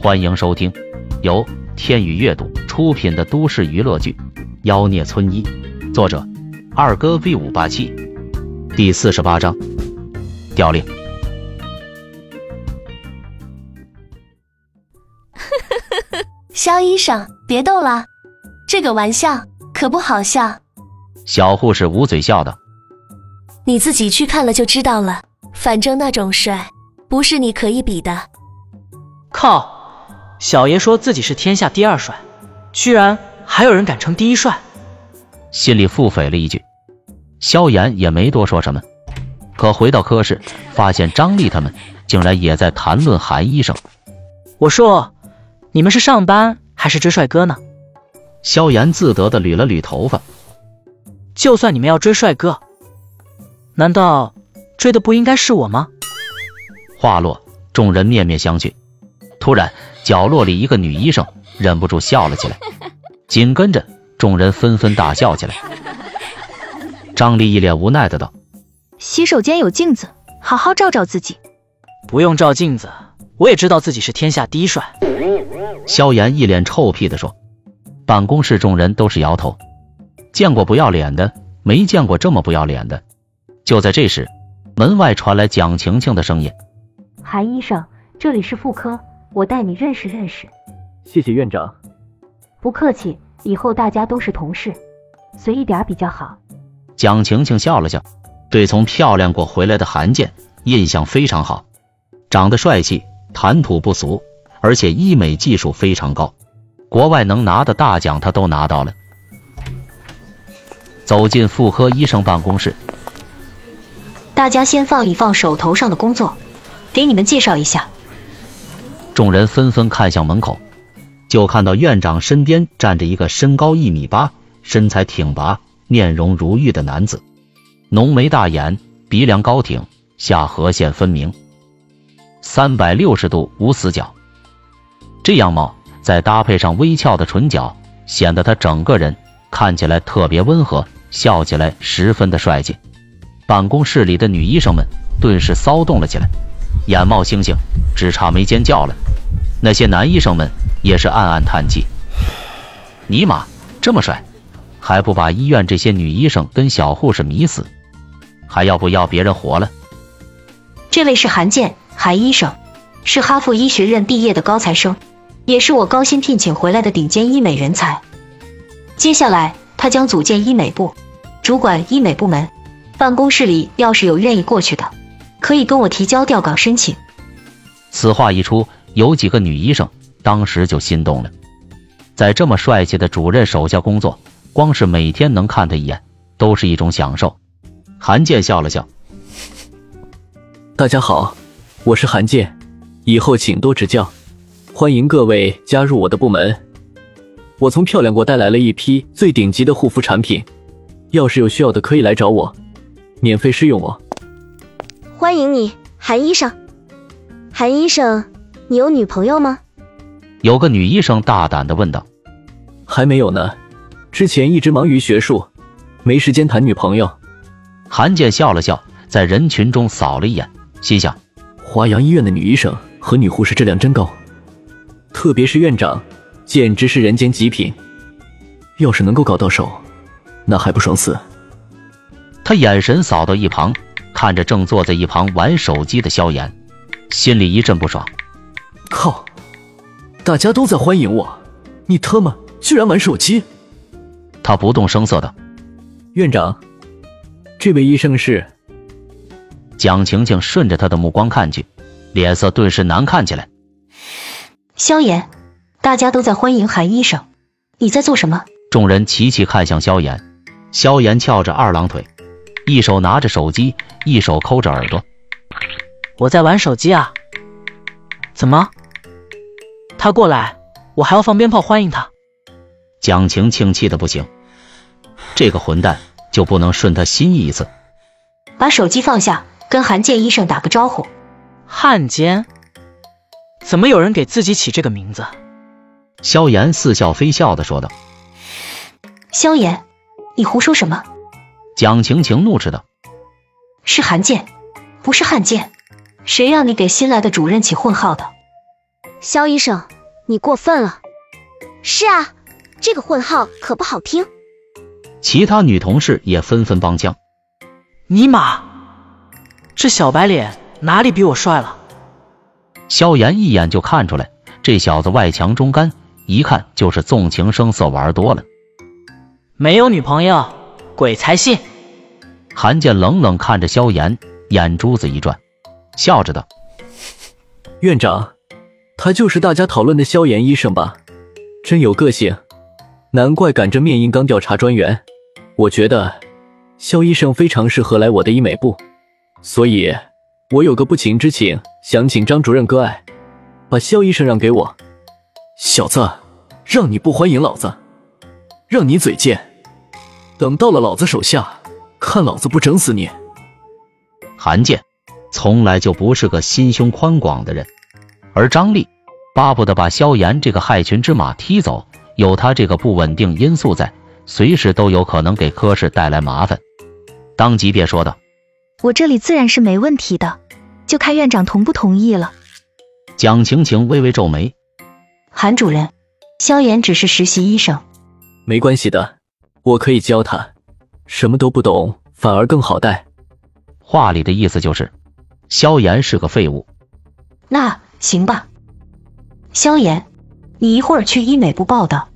欢迎收听由天宇阅读出品的都市娱乐剧《妖孽村医》，作者二哥 V 五八七，第四十八章调令。肖医生，别逗了，这个玩笑可不好笑。小护士捂嘴笑道：“你自己去看了就知道了，反正那种帅不是你可以比的。”靠！小爷说自己是天下第二帅，居然还有人敢称第一帅，心里腹诽了一句。萧炎也没多说什么，可回到科室，发现张丽他们竟然也在谈论韩医生。我说，你们是上班还是追帅哥呢？萧炎自得的捋了捋头发。就算你们要追帅哥，难道追的不应该是我吗？话落，众人面面相觑。突然，角落里一个女医生忍不住笑了起来，紧跟着众人纷纷大笑起来。张丽一脸无奈的道：“洗手间有镜子，好好照照自己。”不用照镜子，我也知道自己是天下第一帅。萧炎一脸臭屁的说。办公室众人都是摇头。见过不要脸的，没见过这么不要脸的。就在这时，门外传来蒋晴晴的声音：“韩医生，这里是妇科，我带你认识认识。”谢谢院长。不客气，以后大家都是同事，随意点比较好。蒋晴晴笑了笑，对从漂亮国回来的韩健印象非常好，长得帅气，谈吐不俗，而且医美技术非常高，国外能拿的大奖他都拿到了。走进妇科医生办公室，大家先放一放手头上的工作，给你们介绍一下。众人纷纷看向门口，就看到院长身边站着一个身高一米八、身材挺拔、面容如玉的男子，浓眉大眼，鼻梁高挺，下颌线分明，三百六十度无死角。这样貌再搭配上微翘的唇角，显得他整个人看起来特别温和。笑起来十分的帅气，办公室里的女医生们顿时骚动了起来，眼冒星星，只差没尖叫了。那些男医生们也是暗暗叹气：尼玛，这么帅，还不把医院这些女医生跟小护士迷死？还要不要别人活了？这位是韩健，韩医生，是哈佛医学院毕业的高材生，也是我高薪聘请回来的顶尖医美人才。接下来。他将组建医美部，主管医美部门。办公室里要是有愿意过去的，可以跟我提交调岗申请。此话一出，有几个女医生当时就心动了。在这么帅气的主任手下工作，光是每天能看他一眼，都是一种享受。韩健笑了笑：“大家好，我是韩健，以后请多指教，欢迎各位加入我的部门。”我从漂亮国带来了一批最顶级的护肤产品，要是有需要的可以来找我，免费试用哦。欢迎你，韩医生。韩医生，你有女朋友吗？有个女医生大胆的问道。还没有呢，之前一直忙于学术，没时间谈女朋友。韩健笑了笑，在人群中扫了一眼，心想：华阳医院的女医生和女护士质量真高，特别是院长。简直是人间极品，要是能够搞到手，那还不爽死？他眼神扫到一旁，看着正坐在一旁玩手机的萧炎，心里一阵不爽。靠！大家都在欢迎我，你他妈居然玩手机！他不动声色的。院长，这位医生是……蒋晴晴顺着他的目光看去，脸色顿时难看起来。萧炎。大家都在欢迎韩医生，你在做什么？众人齐齐看向萧炎，萧炎翘着二郎腿，一手拿着手机，一手抠着耳朵。我在玩手机啊。怎么？他过来，我还要放鞭炮欢迎他？蒋晴晴气的不行，这个混蛋就不能顺他心意一次？把手机放下，跟韩健医生打个招呼。汉奸？怎么有人给自己起这个名字？萧炎似笑非笑的说道：“萧炎，你胡说什么？”蒋晴晴怒斥道：“是韩健，不是汉奸，谁让你给新来的主任起混号的？”肖医生，你过分了。是啊，这个混号可不好听。其他女同事也纷纷帮腔。尼玛，这小白脸哪里比我帅了？萧炎一眼就看出来，这小子外强中干，一看就是纵情声色玩多了。没有女朋友，鬼才信！韩建冷冷看着萧炎，眼珠子一转，笑着道：“院长，他就是大家讨论的萧炎医生吧？真有个性，难怪赶着面硬刚调查专员。我觉得萧医生非常适合来我的医美部，所以，我有个不情之请，想请张主任割爱，把萧医生让给我。小子，让你不欢迎老子，让你嘴贱，等到了老子手下，看老子不整死你！”韩建从来就不是个心胸宽广的人，而张丽巴不得把萧炎这个害群之马踢走。有他这个不稳定因素在，随时都有可能给科室带来麻烦。当即便说道：“我这里自然是没问题的，就看院长同不同意了。”蒋晴晴微微皱眉：“韩主任，萧炎只是实习医生，没关系的，我可以教他。什么都不懂，反而更好带。”话里的意思就是，萧炎是个废物。那行吧，萧炎。你一会儿去医美部报道。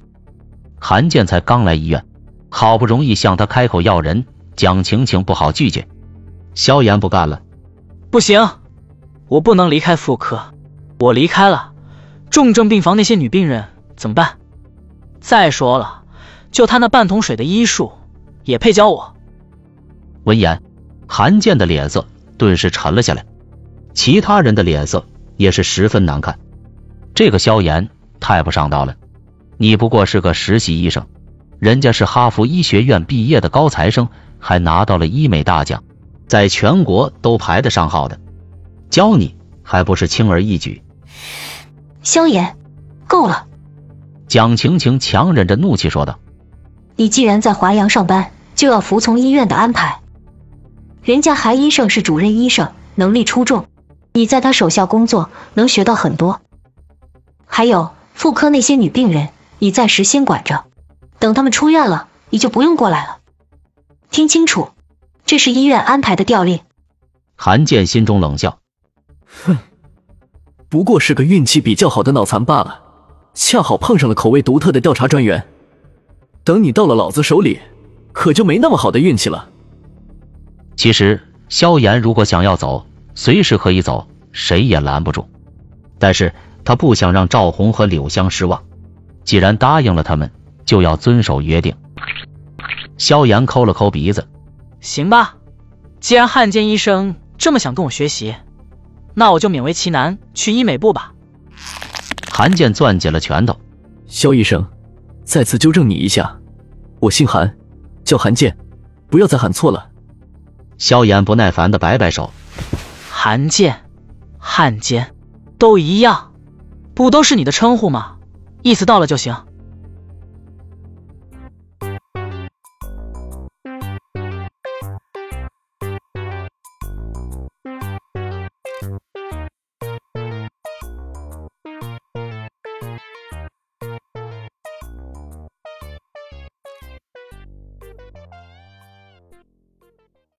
韩建才刚来医院，好不容易向他开口要人，蒋晴晴不好拒绝。萧炎不干了，不行，我不能离开妇科，我离开了，重症病房那些女病人怎么办？再说了，就他那半桶水的医术，也配教我？闻言，韩建的脸色顿时沉了下来，其他人的脸色也是十分难看。这个萧炎。太不上道了！你不过是个实习医生，人家是哈佛医学院毕业的高材生，还拿到了医美大奖，在全国都排得上号的，教你还不是轻而易举？萧炎，够了！蒋晴晴强忍着怒气说道：“你既然在华阳上班，就要服从医院的安排。人家韩医生是主任医生，能力出众，你在他手下工作，能学到很多。还有。”妇科那些女病人，你暂时先管着，等他们出院了，你就不用过来了。听清楚，这是医院安排的调令。韩健心中冷笑，哼，不过是个运气比较好的脑残罢了，恰好碰上了口味独特的调查专员。等你到了老子手里，可就没那么好的运气了。其实萧炎如果想要走，随时可以走，谁也拦不住。但是。他不想让赵红和柳香失望，既然答应了他们，就要遵守约定。萧炎抠了抠鼻子，行吧，既然汉奸医生这么想跟我学习，那我就勉为其难去医美部吧。韩健攥紧了拳头，萧医生，再次纠正你一下，我姓韩，叫韩建，不要再喊错了。萧炎不耐烦的摆摆手，韩建、汉奸都一样。不都是你的称呼吗？意思到了就行。